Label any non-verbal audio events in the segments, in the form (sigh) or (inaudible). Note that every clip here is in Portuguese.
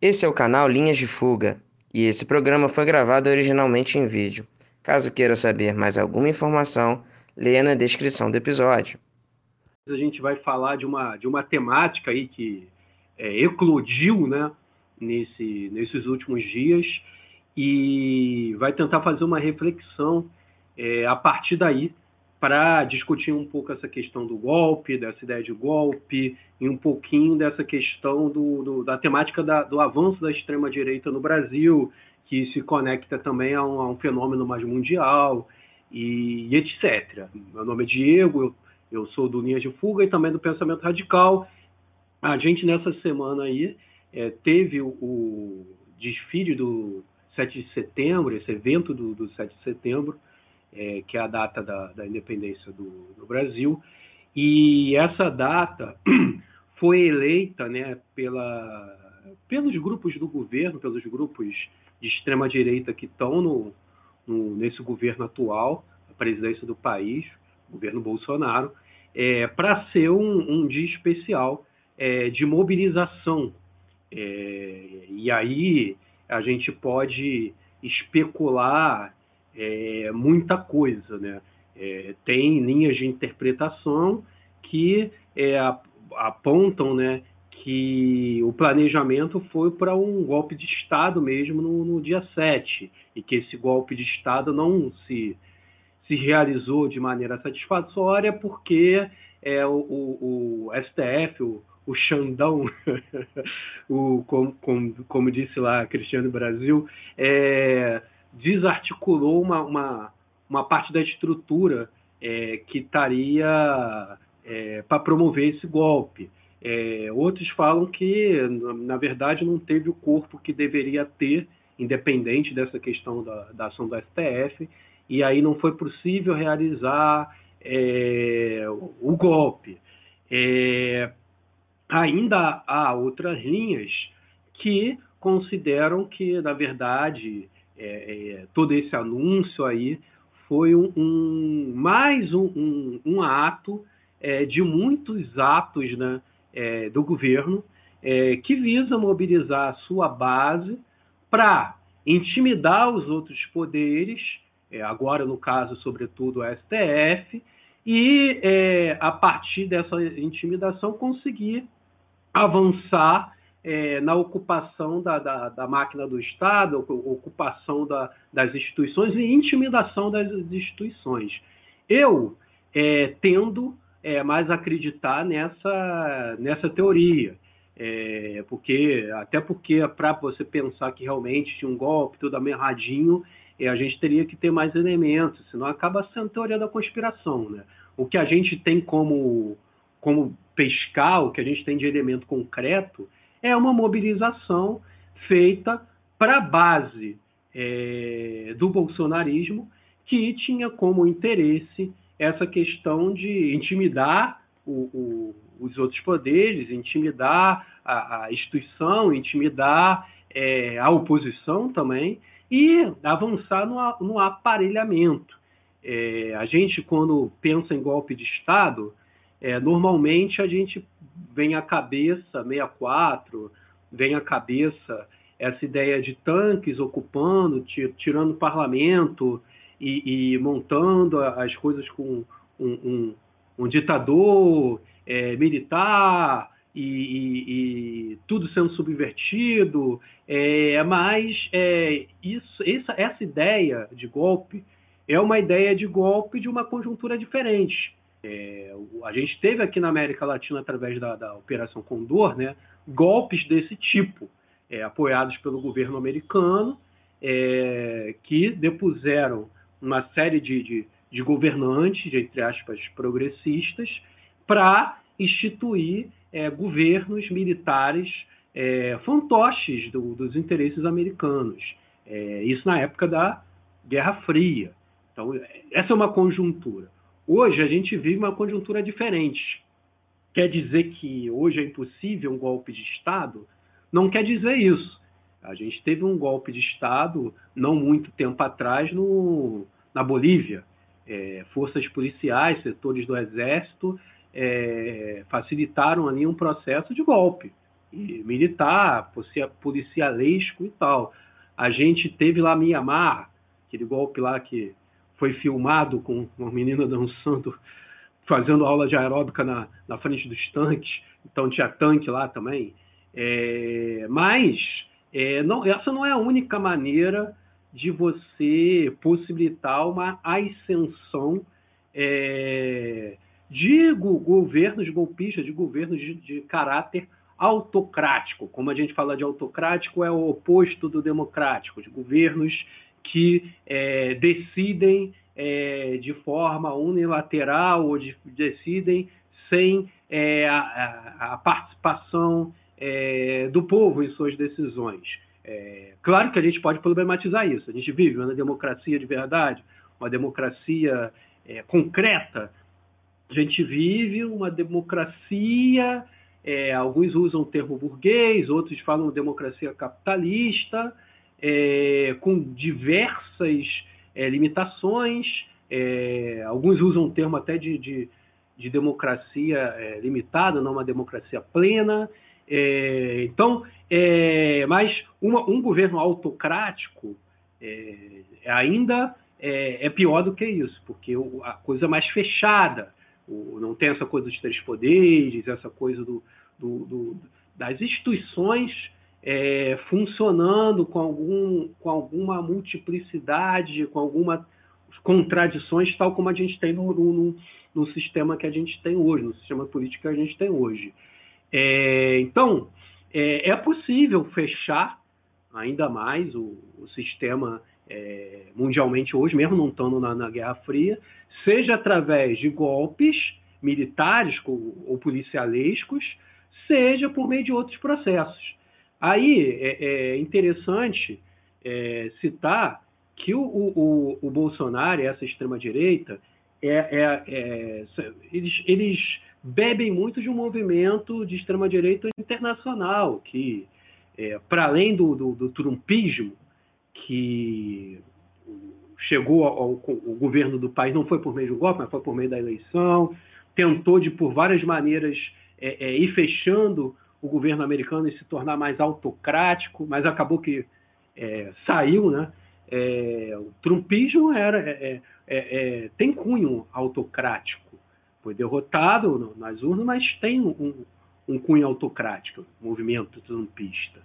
Esse é o canal Linhas de Fuga e esse programa foi gravado originalmente em vídeo. Caso queira saber mais alguma informação, leia na descrição do episódio. A gente vai falar de uma, de uma temática aí que é, eclodiu né, nesse, nesses últimos dias e vai tentar fazer uma reflexão é, a partir daí para discutir um pouco essa questão do golpe, dessa ideia de golpe, e um pouquinho dessa questão do, do da temática da, do avanço da extrema-direita no Brasil, que se conecta também a um, a um fenômeno mais mundial, e, e, etc. Meu nome é Diego, eu, eu sou do Linhas de Fuga e também do Pensamento Radical. A gente, nessa semana aí, é, teve o, o desfile do 7 de setembro, esse evento do, do 7 de setembro, é, que é a data da, da independência do, do, Brasil. E essa data (clears throat) foi eleita né, pela, pelos grupos do governo, pelos grupos de extrema-direita que estão no, no, nesse governo atual, a presidência do país, governo Bolsonaro, é, para ser um, um, dia especial é, de mobilização. É, e aí a gente pode especular é, muita coisa, né? É, tem linhas de interpretação que é, apontam, né, que o planejamento foi para um golpe de Estado mesmo no, no, dia 7, e que esse golpe de Estado não se, se realizou de maneira satisfatória porque é, o, o, o STF, o, o Xandão, (laughs) o, como, como, como, disse lá Cristiano Brasil, é, desarticulou uma, uma, uma parte da estrutura é, que estaria é, para promover esse golpe. É, outros falam que, na verdade, não teve o corpo que deveria ter, independente dessa questão da, da ação do STF, e aí não foi possível realizar é, o golpe. É, ainda há outras linhas que consideram que, na verdade, é, é, todo esse anúncio aí foi um, um mais um, um, um ato é, de muitos atos né, é, do governo é, que visa mobilizar a sua base para intimidar os outros poderes, é, agora no caso, sobretudo, o STF, e a partir dessa intimidação conseguir avançar é, na ocupação da, da, da, máquina do Estado, ocupação da, das instituições e intimidação das instituições. Eu é, tendo é, mais acreditar nessa, nessa teoria. É, porque até porque para você pensar que realmente tinha um golpe tudo amarradinho, é, a gente teria que ter mais elementos, senão acaba sendo teoria da conspiração, né? O que a gente tem como como pescar, o que a gente tem de elemento concreto é uma mobilização feita para a base é, do bolsonarismo, que tinha como interesse essa questão de intimidar o, o, os outros poderes, intimidar a, a instituição, intimidar é, a oposição também e avançar no, no aparelhamento. É, a gente, quando pensa em golpe de Estado, é, normalmente a gente vem à cabeça 64, vem à cabeça essa ideia de tanques ocupando, tirando o parlamento e, e montando as coisas com um, um, um ditador é, militar e, e, e, tudo sendo subvertido, é, mas é, isso, essa, essa ideia de golpe é uma ideia de golpe de uma conjuntura diferente. É, a gente teve aqui na América Latina, através da, da Operação Condor, né, golpes desse tipo, é, apoiados pelo governo americano, é, que depuseram uma série de, de, de governantes, entre aspas, progressistas, para instituir é, governos militares é, fantoches do, dos interesses americanos. É, isso na época da Guerra Fria. Então, essa é uma conjuntura. Hoje a gente vive uma conjuntura diferente. Quer dizer que hoje é impossível um golpe de Estado? Não quer dizer isso. A gente teve um golpe de Estado não muito tempo atrás no, na Bolívia. É, forças policiais, setores do Exército é, facilitaram ali um processo de golpe. e militar, policialesco e tal. A gente teve lá Mianmar, aquele golpe lá que foi filmado com uma menina dançando, fazendo aula de aeróbica na, na frente dos tanques, então tinha tanque lá também. É, mas é, não, essa não é a única maneira de você possibilitar uma ascensão é, de governos golpistas, de governos de, de, caráter autocrático. Como a gente fala de autocrático, é o oposto do democrático, de governos que é, decidem é, de forma unilateral ou de, decidem sem é, a, a, participação é, do povo em suas decisões. É, claro que a gente pode problematizar isso. A gente vive uma democracia de verdade, uma democracia é, concreta. A gente vive uma democracia, alguns usam o termo burguês, outros falam democracia capitalista, é, com diversas é, limitações. É, alguns usam o termo até de, de, de democracia limitada, não uma democracia plena. É, então, é, mas uma, um governo autocrático é, ainda é, é, pior do que isso, porque a coisa é mais fechada, o, não tem essa coisa dos três poderes, essa coisa do, do, do das instituições é, funcionando com, algum, com alguma multiplicidade, com algumas contradições, tal como a gente tem no, no, no sistema que a gente tem hoje, no sistema político que a gente tem hoje. É, então, é, é, possível fechar ainda mais o, o sistema é, mundialmente hoje, mesmo não estando na, na, Guerra Fria, seja através de golpes militares ou, ou policialescos, seja por meio de outros processos. Aí é, é interessante é, citar que o, o, o Bolsonaro e essa extrema-direita, é, é, é, eles, eles bebem muito de um movimento de extrema-direita internacional, que, é, para além do, do, do, trumpismo, que chegou ao, ao, governo do país, não foi por meio do golpe, mas foi por meio da eleição, tentou de, por várias maneiras, é, é, ir fechando o governo americano e se tornar mais autocrático, mas acabou que é, saiu, né? É, o trumpismo era, é, tem cunho autocrático foi derrotado nas urnas, mas tem um, um cunho autocrático, movimento trumpista.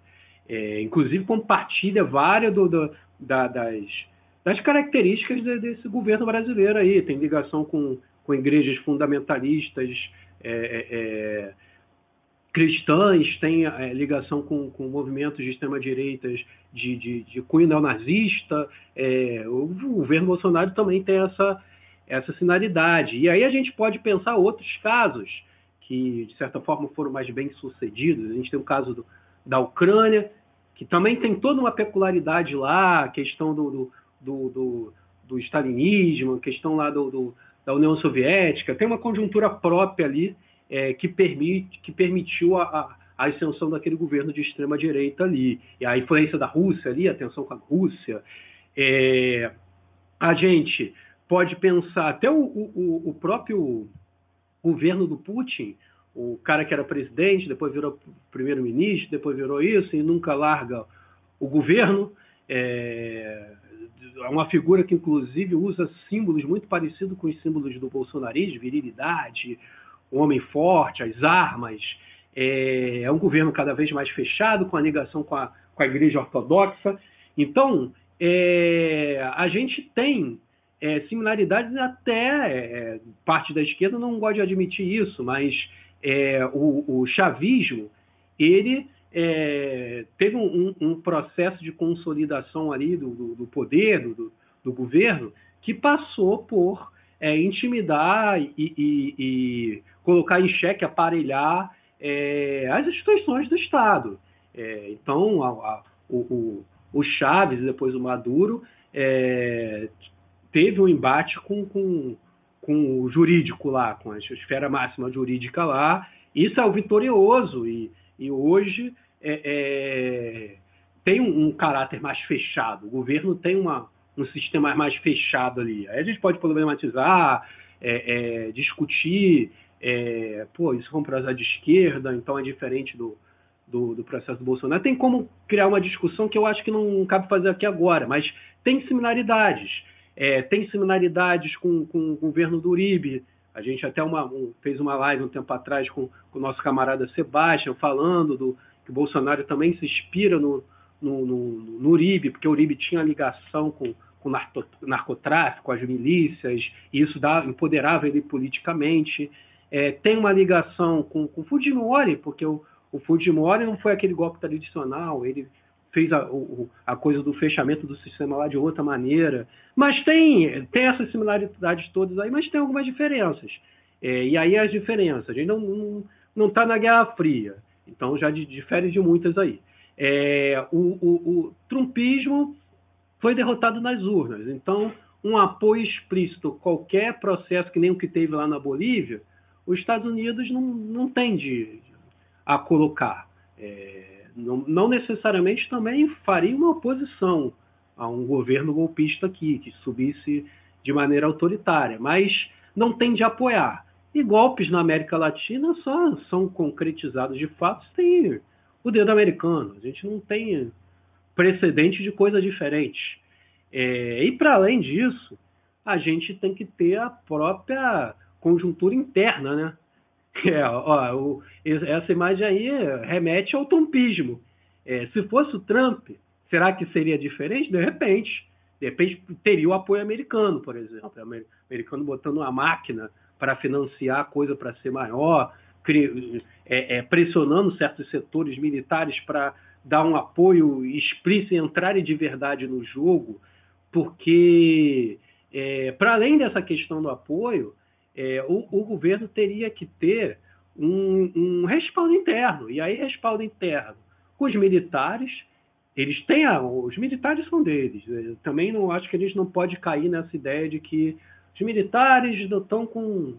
É, inclusive compartilha várias do, do, da, das, das, características de, desse governo brasileiro aí. Tem ligação com, com igrejas fundamentalistas é, é, é cristãs, tem é, ligação com, com movimentos de extrema-direitas de, de, de cunho neonazista. É, o governo Bolsonaro também tem essa essa finalidade. E aí a gente pode pensar outros casos que, de certa forma, foram mais bem sucedidos. A gente tem o caso do, da Ucrânia, que também tem toda uma peculiaridade lá, a questão do, do, do, do, do stalinismo, a questão lá do, do, da União Soviética, tem uma conjuntura própria ali é, que, permite, que permitiu a, a ascensão daquele governo de extrema direita ali. E a influência da Rússia ali, a tensão com a Rússia. É, a gente pode pensar, até o, o, o próprio governo do Putin, o cara que era presidente, depois virou primeiro-ministro, depois virou isso e nunca larga o governo. É, é uma figura que, inclusive, usa símbolos muito parecidos com os símbolos do bolsonarismo, virilidade, o homem forte, as armas. É, é, um governo cada vez mais fechado, com a ligação com a, com a igreja ortodoxa. Então, é, a gente tem é, similaridades até é, parte da esquerda não gosta de admitir isso, mas é, o, o, chavismo ele é, teve um, um, processo de consolidação ali do, do, do poder do, do, governo que passou por é, intimidar e, e, e, colocar em xeque, aparelhar é, as instituições do Estado. então, a, a, o, o, Chaves e depois o Maduro é, teve um embate com, com, com o jurídico lá, com a esfera máxima jurídica lá. Isso é o vitorioso e, e hoje é, é, tem um, um, caráter mais fechado. O governo tem uma, um sistema mais fechado ali. Aí a gente pode problematizar, é, é discutir, é, pô, isso é um projeto de esquerda, então é diferente do, do, do, processo do Bolsonaro. Tem como criar uma discussão que eu acho que não cabe fazer aqui agora, mas tem similaridades. É, tem similaridades com, com, o governo do Uribe. A gente até uma, um, fez uma live um tempo atrás com, com o nosso camarada Sebastião, falando do, que o Bolsonaro também se inspira no, no, no, no Uribe, porque o Uribe tinha ligação com, com narcotráfico, as milícias, e isso dá, empoderava ele politicamente. É, tem uma ligação com, o Fujimori, porque o, o Fujimori não foi aquele golpe tradicional, ele fez a, o, a coisa do fechamento do sistema lá de outra maneira. Mas tem, tem essas similaridades todas aí, mas tem algumas diferenças. É, e aí as diferenças, a gente não está na Guerra Fria, então já difere de muitas aí. É, o, o, o trumpismo foi derrotado nas urnas, então um apoio explícito, qualquer processo que nem o que teve lá na Bolívia, os Estados Unidos não, não tende a colocar. É, não, não necessariamente também faria uma oposição a um governo golpista aqui, que subisse de maneira autoritária, mas não tende a apoiar. E golpes na América Latina só são concretizados de fato se tem o dedo americano. A gente não tem precedente de coisa diferente. É, e para além disso, a gente tem que ter a própria conjuntura interna, né? (laughs) É, ó, o, essa imagem aí remete ao trumpismo. É, se fosse o Trump, será que seria diferente? De repente. De repente teria o apoio americano, por exemplo. O americano botando uma máquina para financiar a coisa para ser maior, é, é, pressionando certos setores militares para dar um apoio explícito e entrarem de verdade no jogo, porque, é, para além dessa questão do apoio, é, o, o, governo teria que ter um, um, respaldo interno. E aí, respaldo interno com os militares, eles têm a, os militares são deles. Eu também não acho que eles não pode cair nessa ideia de que os militares não estão com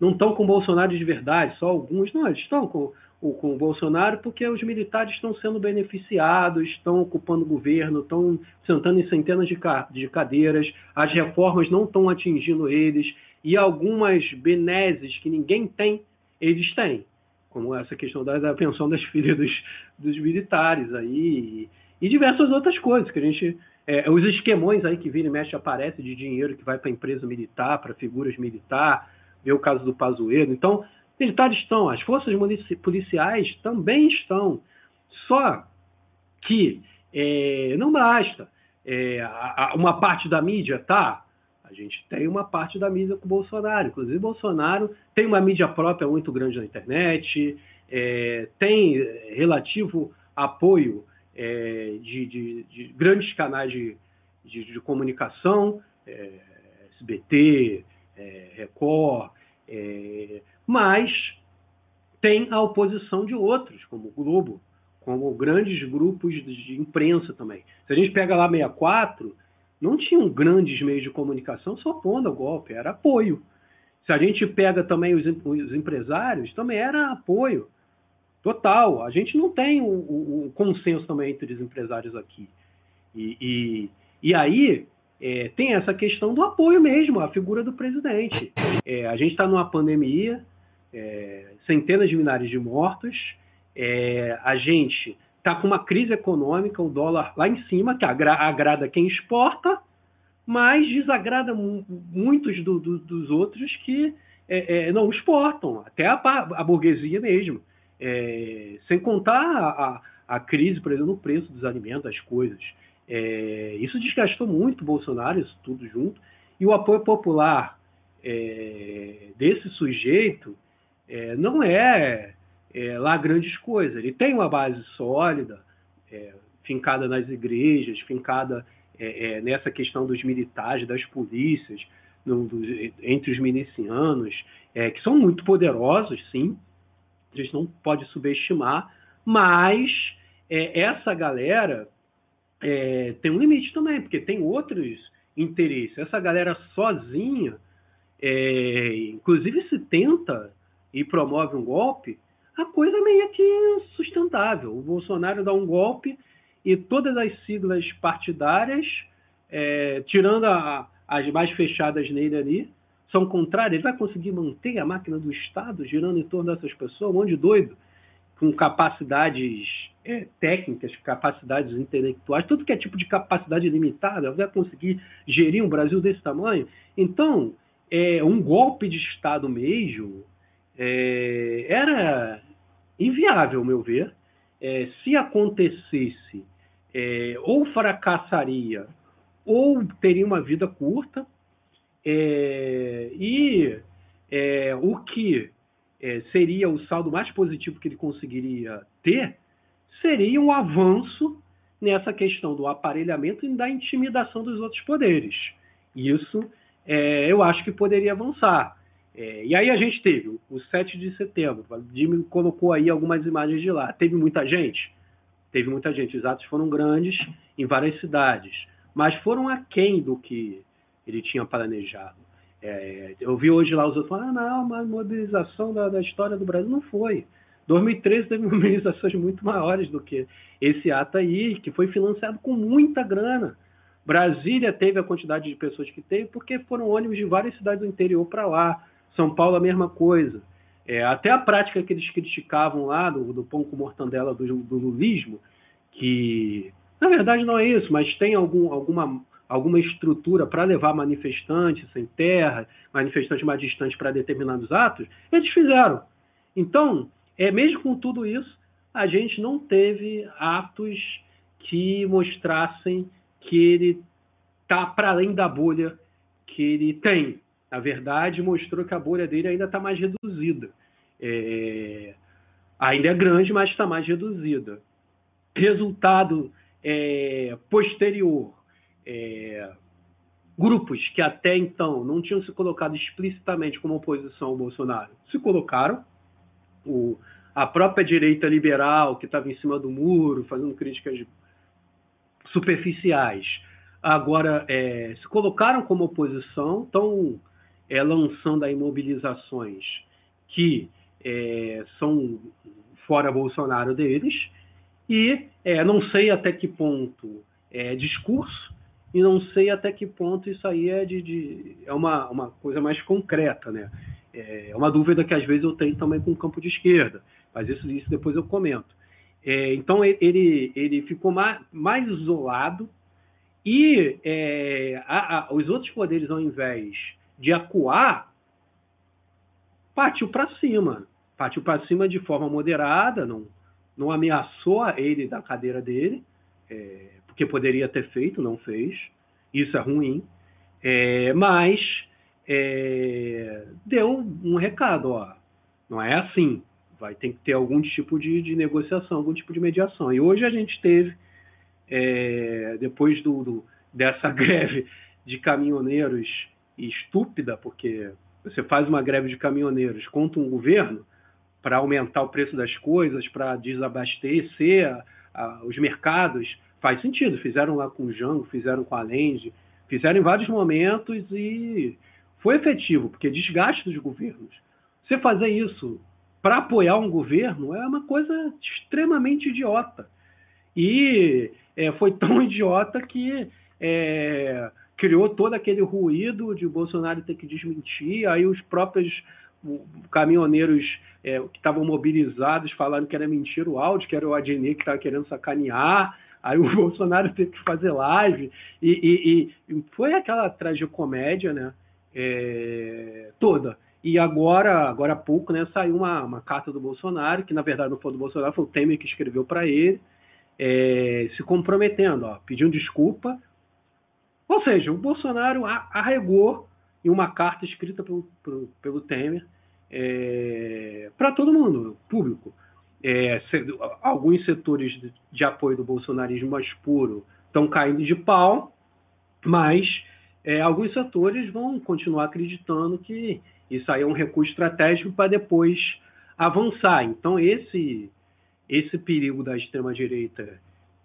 não estão com Bolsonaro de verdade, só alguns não, eles estão com com o Bolsonaro porque os militares estão sendo beneficiados, estão ocupando o governo, estão sentando em centenas de, de cadeiras, as reformas não estão atingindo eles, e algumas benesses que ninguém tem, eles têm, como essa questão da, da pensão das (laughs) filhas dos, dos militares aí, e, e, diversas outras coisas que a gente. É, os esquemões aí que vira e mexe aparece de dinheiro que vai para a empresa militar, para figuras militar, vê o caso do Pazuello. Então, militares estão, as forças policiais também estão. Só que é, não basta. É, a, a, uma parte da mídia tá, a gente tem uma parte da mídia com o Bolsonaro. Inclusive, Bolsonaro tem uma mídia própria muito grande na internet, é, tem relativo apoio é, de, de, de, grandes canais de, de comunicação, é, SBT, é, Record, mas tem a oposição de outros, como o Globo, como grandes grupos de imprensa também. Se a gente pega lá 64, não tinham grandes meios de comunicação se opondo ao golpe, era apoio. Se a gente pega também os, os empresários, também era apoio total. A gente não tem o, o, o consenso também entre os empresários aqui. E, e, e aí é, tem essa questão do apoio mesmo, a figura do presidente. É, a gente está numa pandemia, é, centenas de milhares de mortos, é, a gente está com uma crise econômica, o dólar lá em cima, que agra agrada quem exporta, mas desagrada muitos do, do, dos outros que é, é, não exportam, até a, a burguesia mesmo. É, sem contar a, a, a, crise, por exemplo, no preço dos alimentos, das coisas. É, isso desgastou muito o Bolsonaro, isso tudo junto. E o apoio popular é, desse sujeito é, não é é, lá grandes coisas. Ele tem uma base sólida, é, fincada nas igrejas, fincada é, é nessa questão dos militares, das polícias, no, entre os milicianos, é, que são muito poderosos, sim, a gente não pode subestimar, mas essa galera tem um limite também, porque tem outros interesses. Essa galera sozinha, inclusive se tenta e promove um golpe, a coisa meio que sustentável. O Bolsonaro dá um golpe e todas as siglas partidárias, é, tirando a, as mais fechadas nele ali, são contrárias. Ele vai conseguir manter a máquina do Estado girando em torno dessas pessoas, um monte de doido. com capacidades é, técnicas, capacidades intelectuais, tudo que é tipo de capacidade limitada, vai conseguir gerir um Brasil desse tamanho. Então, é, um golpe de Estado mesmo é, era inviável, ao meu ver. É, se acontecesse, é, ou fracassaria, ou teria uma vida curta, é, e é, o que é, seria o saldo mais positivo que ele conseguiria ter seria um avanço nessa questão do aparelhamento e da intimidação dos outros poderes. Isso eu acho que poderia avançar. É, e aí a gente teve o 7 de setembro, o Jimmy colocou aí algumas imagens de lá. Teve muita gente? Teve muita gente. Os atos foram grandes em várias cidades, mas foram aquém do que ele tinha planejado. É, eu vi hoje lá os outros falando, ah, não, uma mobilização da, da história do Brasil. Não foi. 2013 teve (laughs) mobilizações muito maiores do que esse ato aí, que foi financiado com muita grana. Brasília teve a quantidade de pessoas que teve porque foram ônibus de várias cidades do interior para lá. São Paulo, a mesma coisa. É, até a prática que eles criticavam lá, do, do pão com mortandela do, do lulismo, que na verdade não é isso, mas tem algum, alguma, alguma estrutura para levar manifestantes sem terra, manifestantes mais distantes para determinados atos, eles fizeram. Então, é mesmo com tudo isso, a gente não teve atos que mostrassem que ele está para além da bolha que ele tem. Na verdade, mostrou que a bolha dele ainda está mais reduzida. É, ainda é grande, mas está mais reduzida. Resultado é, posterior. É, grupos que até então não tinham se colocado explicitamente como oposição ao Bolsonaro se colocaram. O, a própria direita liberal, que estava em cima do muro, fazendo críticas superficiais, agora é, se colocaram como oposição, estão é, lançando aí mobilizações que é, são fora Bolsonaro deles, e é, não sei até que ponto é discurso, e não sei até que ponto isso aí é, de, de é uma, uma coisa mais concreta, né? É uma dúvida que às vezes eu tenho também com o campo de esquerda, mas isso, isso depois eu comento. É, então ele, ele ficou mais, mais isolado e é, a, a, os outros poderes, ao invés de acuar, partiu para cima. Partiu para cima de forma moderada, não, não ameaçou ele da cadeira dele, é, porque poderia ter feito, não fez. Isso é ruim. É, mas é, deu um recado, ó, não é assim vai ter que ter algum tipo de, de negociação, algum tipo de mediação. E hoje a gente teve, é, depois do, do, dessa (laughs) greve de caminhoneiros estúpida, porque você faz uma greve de caminhoneiros contra um governo para aumentar o preço das coisas, para desabastecer a, a, os mercados, faz sentido. Fizeram lá com o Jango, fizeram com a Lende, fizeram em vários momentos e foi efetivo, porque desgaste dos governos. Você fazer isso para apoiar um governo é uma coisa extremamente idiota. E é, foi tão (laughs) idiota que é, criou todo aquele ruído de Bolsonaro ter que desmentir, aí os próprios caminhoneiros é, que estavam mobilizados falaram que era mentira o áudio, que era o Adnet que estava querendo sacanear, aí o (laughs) Bolsonaro teve que fazer live, e, e, e foi aquela tragicomédia né, é, toda. E agora, agora há pouco, né, saiu uma, uma carta do Bolsonaro, que na verdade não foi do Bolsonaro, foi o Temer que escreveu para ele, é, se comprometendo, ó, pedindo desculpa. Ou seja, o Bolsonaro arregou em uma carta escrita pelo, pelo, pelo Temer é, para todo mundo, público. É, alguns setores de, de, apoio do bolsonarismo mais puro estão caindo de pau, mas é, alguns setores vão continuar acreditando que isso aí é um recurso estratégico para depois avançar. Então, esse, esse perigo da extrema-direita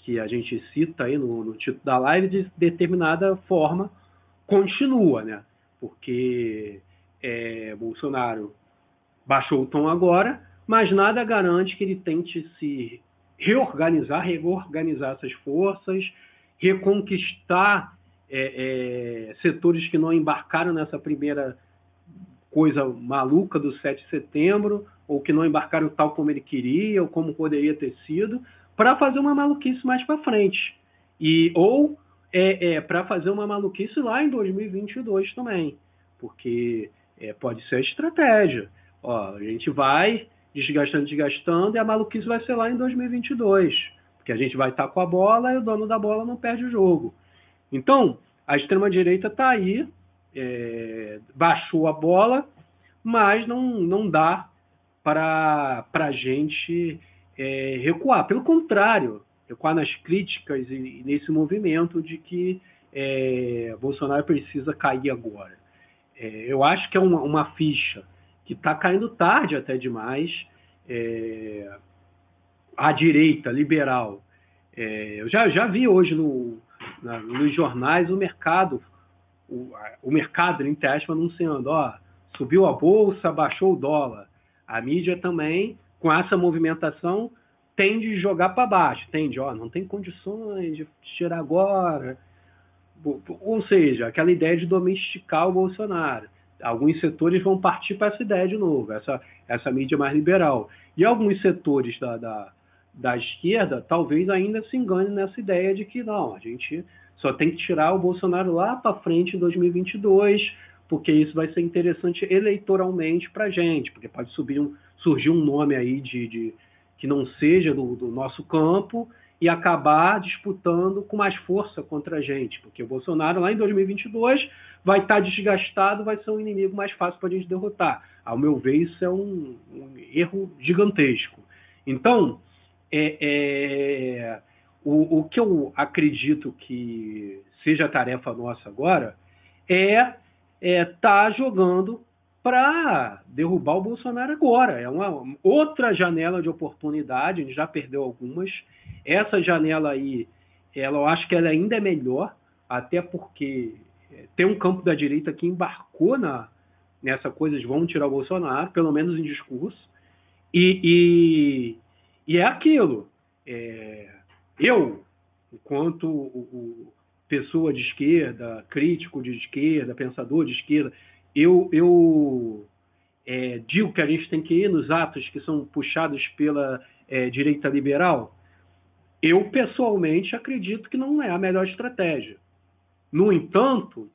que a gente cita aí no, no título da live, de determinada forma, continua, né? Porque é, Bolsonaro baixou o tom agora, mas nada garante que ele tente se reorganizar, reorganizar essas forças, reconquistar é, é, setores que não embarcaram nessa primeira coisa maluca do 7 de setembro, ou que não embarcaram tal como ele queria, ou como poderia ter sido, para fazer uma maluquice mais para frente. E, ou é, é para fazer uma maluquice lá em 2022 também, porque é, pode ser a estratégia. Ó, a gente vai desgastando, desgastando, e a maluquice vai ser lá em 2022, porque a gente vai estar tá com a bola e o dono da bola não perde o jogo. Então, a extrema-direita está aí, é, baixou a bola, mas não, não dá para a gente é, recuar. Pelo contrário, recuar nas críticas e, e nesse movimento de que é, Bolsonaro precisa cair agora. É, eu acho que é uma, uma ficha que está caindo tarde até demais. É, a direita liberal. É, eu já, já vi hoje no, na, nos jornais o mercado, o, o mercado, entre aspas, anunciando, ó, subiu a bolsa, baixou o dólar. A mídia também, com essa movimentação, tende a jogar para baixo, tende, ó, não tem condições de tirar agora. Ou seja, aquela ideia de domesticar o Bolsonaro alguns setores vão partir para essa ideia de novo, essa, essa mídia mais liberal. E alguns setores da, da, da esquerda talvez ainda se enganem nessa ideia de que não, a gente só tem que tirar o Bolsonaro lá para frente em 2022, porque isso vai ser interessante eleitoralmente para a gente, porque pode subir um, surgir um nome aí de, de que não seja do, do nosso campo e acabar disputando com mais força contra a gente, porque o Bolsonaro lá em 2022 vai estar desgastado, vai ser um inimigo mais fácil para a gente derrotar. Ao meu ver, isso é um, um erro gigantesco. Então, é, é, o, o, que eu acredito que seja a tarefa nossa agora é estar é tá jogando para derrubar o Bolsonaro agora. É uma outra janela de oportunidade, a gente já perdeu algumas. Essa janela aí, ela, eu acho que ela ainda é melhor, até porque é, tem um campo da direita que embarcou na, nessa coisa de vamos tirar o Bolsonaro, pelo menos em discurso, e, e, e é aquilo. É, eu, enquanto o, o, pessoa de esquerda, crítico de esquerda, pensador de esquerda, eu, eu é, digo que a gente tem que ir nos atos que são puxados pela é, direita liberal. Eu, pessoalmente, acredito que não é a melhor estratégia. No entanto,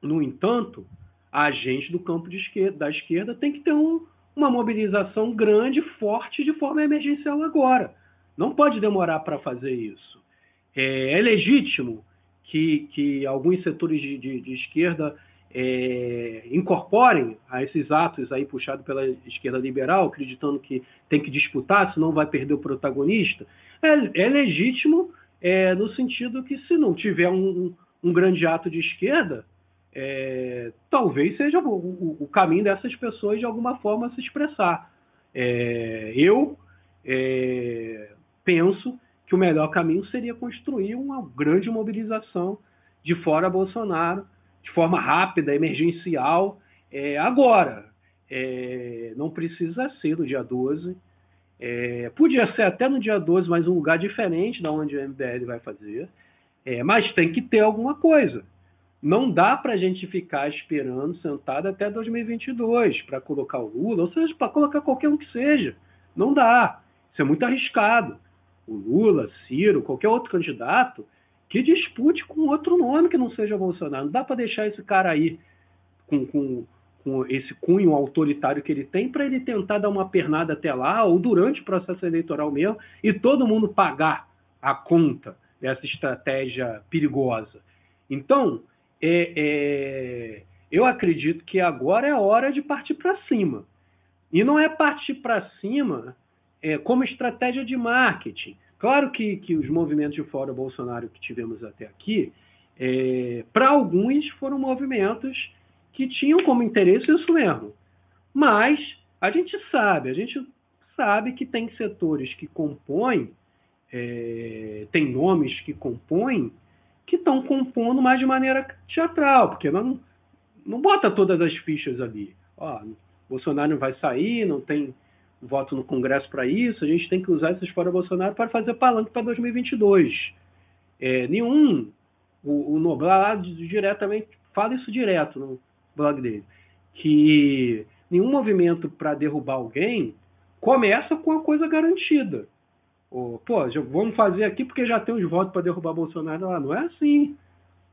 no entanto, a gente do campo esquerda, da esquerda tem que ter um, uma mobilização grande, forte, de forma emergencial agora. Não pode demorar para fazer isso. É, é, legítimo que, que alguns setores de, de, de esquerda é, incorporem a esses atos aí puxados pela esquerda liberal, acreditando que tem que disputar, senão vai perder o protagonista. É, é legítimo é, no sentido que se não tiver um, um grande ato de esquerda, é, talvez seja o, o, o, caminho dessas pessoas de alguma forma se expressar. É, eu é, penso que o melhor caminho seria construir uma grande mobilização de fora Bolsonaro, de forma rápida, emergencial, é, agora. É, não precisa ser no dia 12. É, podia ser até no dia 12, mas um lugar diferente da onde o MBL vai fazer. É, mas tem que ter alguma coisa. Não dá para a gente ficar esperando sentado até 2022 para colocar o Lula, ou seja, para colocar qualquer um que seja. Não dá. Isso é muito arriscado. O Lula, Ciro, qualquer outro candidato que dispute com outro nome que não seja Bolsonaro. Não dá para deixar esse cara aí com, com, com esse cunho autoritário que ele tem para ele tentar dar uma pernada até lá ou durante o processo eleitoral mesmo e todo mundo pagar a conta dessa estratégia perigosa. Então, é, é, eu acredito que agora é hora de partir para cima. E não é partir para cima é, como estratégia de marketing. Claro que, que os movimentos de fora Bolsonaro que tivemos até aqui, é, para alguns foram movimentos que tinham como interesse isso mesmo. Mas a gente sabe, a gente sabe que tem setores que compõem é, tem nomes que compõem que estão compondo mais de maneira teatral, porque não, não bota todas as fichas ali. Ó, Bolsonaro não vai sair, não tem voto no Congresso para isso, a gente tem que usar esses fora Bolsonaro para fazer palanque para 2022. É, nenhum, o, o Noblar diretamente fala isso direto no blog dele, que nenhum movimento para derrubar alguém começa com a coisa garantida. pô, já, vamos fazer aqui porque já tem os votos para derrubar Bolsonaro lá. Não é assim.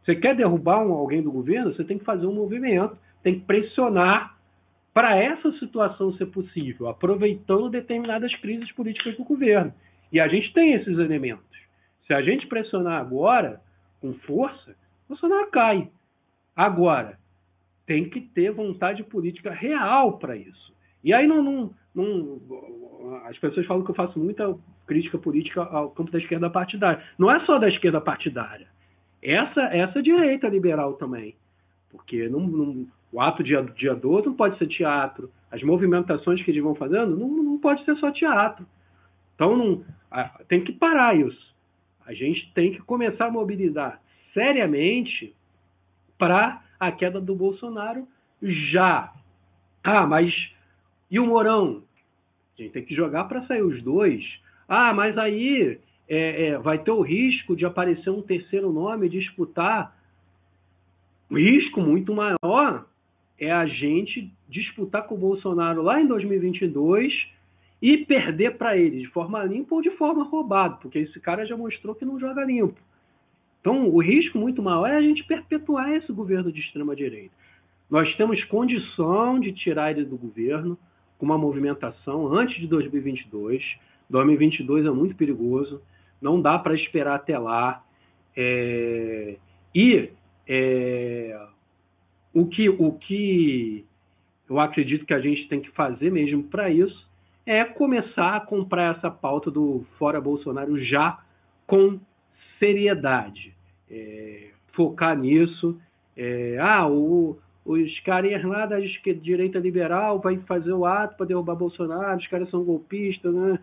Você quer derrubar um, alguém do governo, você tem que fazer um movimento, tem que pressionar para essa situação ser possível, aproveitando determinadas crises políticas do governo. E a gente tem esses elementos. Se a gente pressionar agora, com força, Bolsonaro cai. Agora, tem que ter vontade política real para isso. E aí não, não, não, as pessoas falam que eu faço muita crítica política ao campo da esquerda partidária. Não é só da esquerda partidária. Essa essa direita liberal também. Porque não, não, o ato de, de ador não pode ser teatro. As movimentações que eles vão fazendo não, não pode ser só teatro. Então não, tem que parar isso. A gente tem que começar a mobilizar seriamente para a queda do Bolsonaro já. Ah, mas e o Morão? A gente tem que jogar para sair os dois. Ah, mas aí é, é, vai ter o risco de aparecer um terceiro nome e disputar. O risco muito maior é a gente disputar com o Bolsonaro lá em 2022 e perder para ele de forma limpa ou de forma roubada, porque esse cara já mostrou que não joga limpo. Então, o risco muito maior é a gente perpetuar esse governo de extrema-direita. Nós temos condição de tirar ele do governo com uma movimentação antes de 2022. 2022 é muito perigoso, não dá para esperar até lá. É... E é... o, que, o que eu acredito que a gente tem que fazer mesmo para isso é começar a comprar essa pauta do fora Bolsonaro já com seriedade. É, focar nisso. É, ah, o, os caras lá da direita liberal vai fazer o ato para derrubar Bolsonaro, os caras são golpistas, né?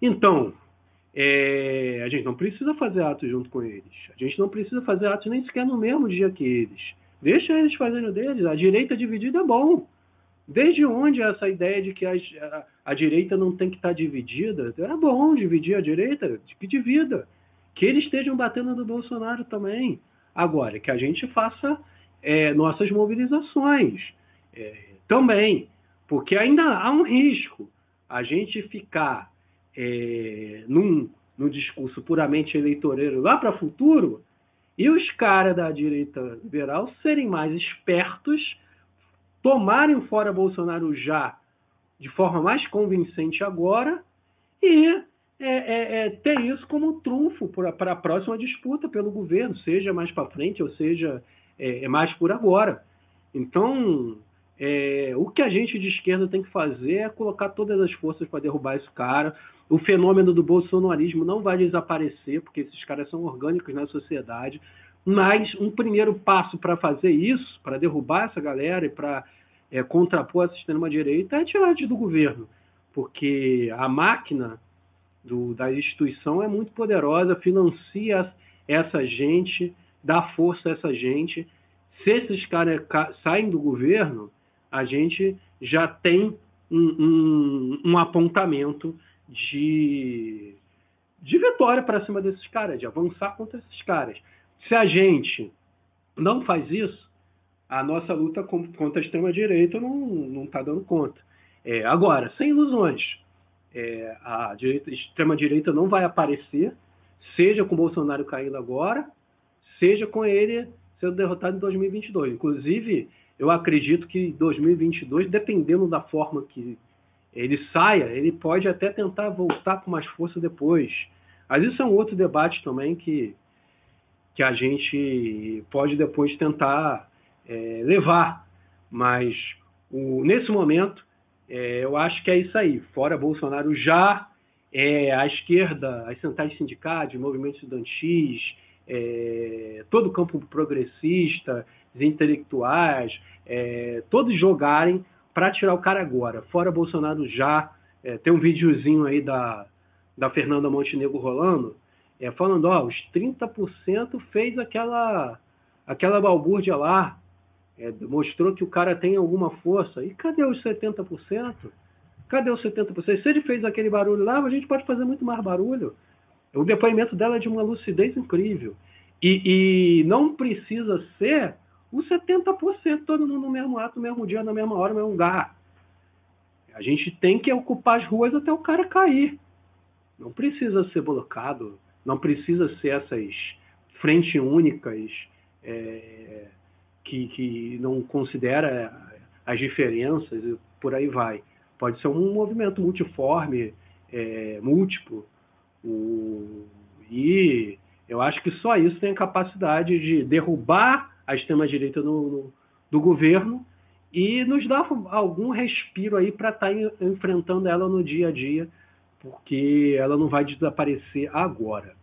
Então, é, a gente não precisa fazer atos junto com eles. A gente não precisa fazer atos nem sequer no mesmo dia que eles. Deixa eles fazendo deles. A direita dividida é bom. Desde onde essa ideia de que a, a, a direita não tem que estar dividida? É bom dividir a direita, que divida. Que eles estejam batendo no Bolsonaro também. Agora, que a gente faça é, nossas mobilizações é, também. Porque ainda há um risco a gente ficar é, num, num discurso puramente eleitoreiro lá para o futuro e os caras da direita liberal serem mais espertos tomarem fora Bolsonaro já de forma mais convincente agora e é, é, é, ter isso como trunfo para a próxima disputa pelo governo, seja mais para frente ou seja é, é, mais por agora. Então, é, o que a gente de esquerda tem que fazer é colocar todas as forças para derrubar esse cara. O fenômeno do bolsonarismo não vai desaparecer, porque esses caras são orgânicos na sociedade. Mas um primeiro passo para fazer isso, para derrubar essa galera e para é, contrapor a extrema-direita, é tirar do governo. Porque a máquina do, da instituição é muito poderosa, financia essa gente, dá força a essa gente. Se esses caras saem do governo, a gente já tem um, um, um apontamento de, de vitória para cima desses caras, de avançar contra esses caras. Se a gente não faz isso, a nossa luta contra a extrema-direita não está dando conta. É, agora, sem ilusões, é, a extrema-direita não vai aparecer, seja com Bolsonaro caindo agora, seja com ele sendo derrotado em 2022. Inclusive, eu acredito que 2022, dependendo da forma que ele saia, ele pode até tentar voltar com mais força depois. Mas isso é um outro debate também que que a gente pode depois tentar é, levar. Mas o, nesse momento, é, eu acho que é isso aí. Fora Bolsonaro já, é, a esquerda, as centrais sindicais, movimentos estudantis, é, todo o campo progressista, os intelectuais, é, todos jogarem para tirar o cara agora. Fora Bolsonaro já. É, tem um videozinho aí da, da Fernanda Montenegro rolando, é, falando, ó, os 30% fez aquela, aquela balbúrdia lá, é, mostrou que o cara tem alguma força. E cadê os 70%? Cadê os 70%? Se ele fez aquele barulho lá, a gente pode fazer muito mais barulho. O depoimento dela é de uma lucidez incrível. E, e não precisa ser os 70% todo mundo no mesmo ato, no mesmo dia, na mesma hora, no mesmo lugar. a gente tem que ocupar as ruas até o cara cair. Não precisa ser blocado, não precisa ser essas frentes únicas é, que, que não considera as diferenças e por aí vai. Pode ser um movimento multiforme, é, múltiplo, o, e eu acho que só isso tem a capacidade de derrubar a extrema-direita do governo e nos dar algum respiro aí para estar tá enfrentando ela no dia a dia, porque ela não vai desaparecer agora.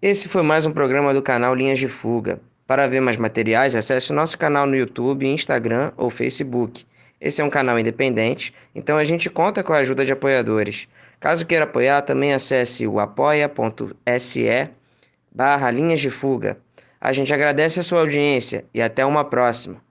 Esse foi mais um programa do canal Linhas de Fuga. Para ver mais materiais, acesse o nosso canal no YouTube, Instagram ou Facebook. Esse é um canal independente, então a gente conta com a ajuda de apoiadores. Caso queira apoiar, também acesse o apoia.se barra linhas de fuga. A gente agradece a sua audiência e até uma próxima.